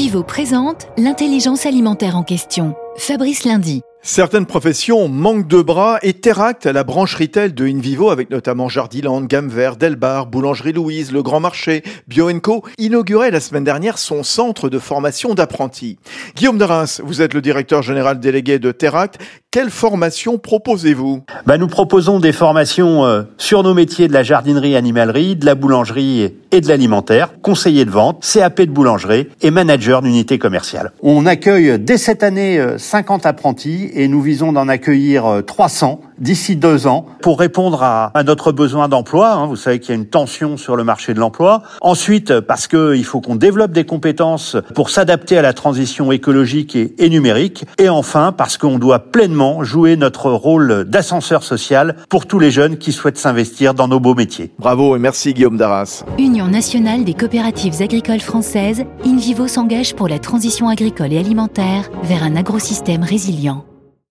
InVivo présente l'intelligence alimentaire en question. Fabrice Lundi. Certaines professions manquent de bras et Teract, la branche retail de InVivo, avec notamment Jardiland, Gamme Vert, Delbar, Boulangerie Louise, Le Grand Marché, BioEnco, inaugurait la semaine dernière son centre de formation d'apprentis. Guillaume Darras, vous êtes le directeur général délégué de Teract. Quelle formation proposez-vous? Bah, Nous proposons des formations euh, sur nos métiers de la jardinerie animalerie, de la boulangerie et de l'alimentaire, conseiller de vente, CAP de boulangerie et manager d'unité commerciale. On accueille dès cette année 50 euh, apprentis et nous visons d'en accueillir 300 euh, d'ici deux ans pour répondre à, à notre besoin d'emploi. Hein. Vous savez qu'il y a une tension sur le marché de l'emploi. Ensuite, parce qu'il faut qu'on développe des compétences pour s'adapter à la transition écologique et, et numérique. Et enfin, parce qu'on doit pleinement jouer notre rôle d'ascenseur social pour tous les jeunes qui souhaitent s'investir dans nos beaux métiers. Bravo et merci Guillaume Darras. Union nationale des coopératives agricoles françaises, InVivo s'engage pour la transition agricole et alimentaire vers un agrosystème résilient.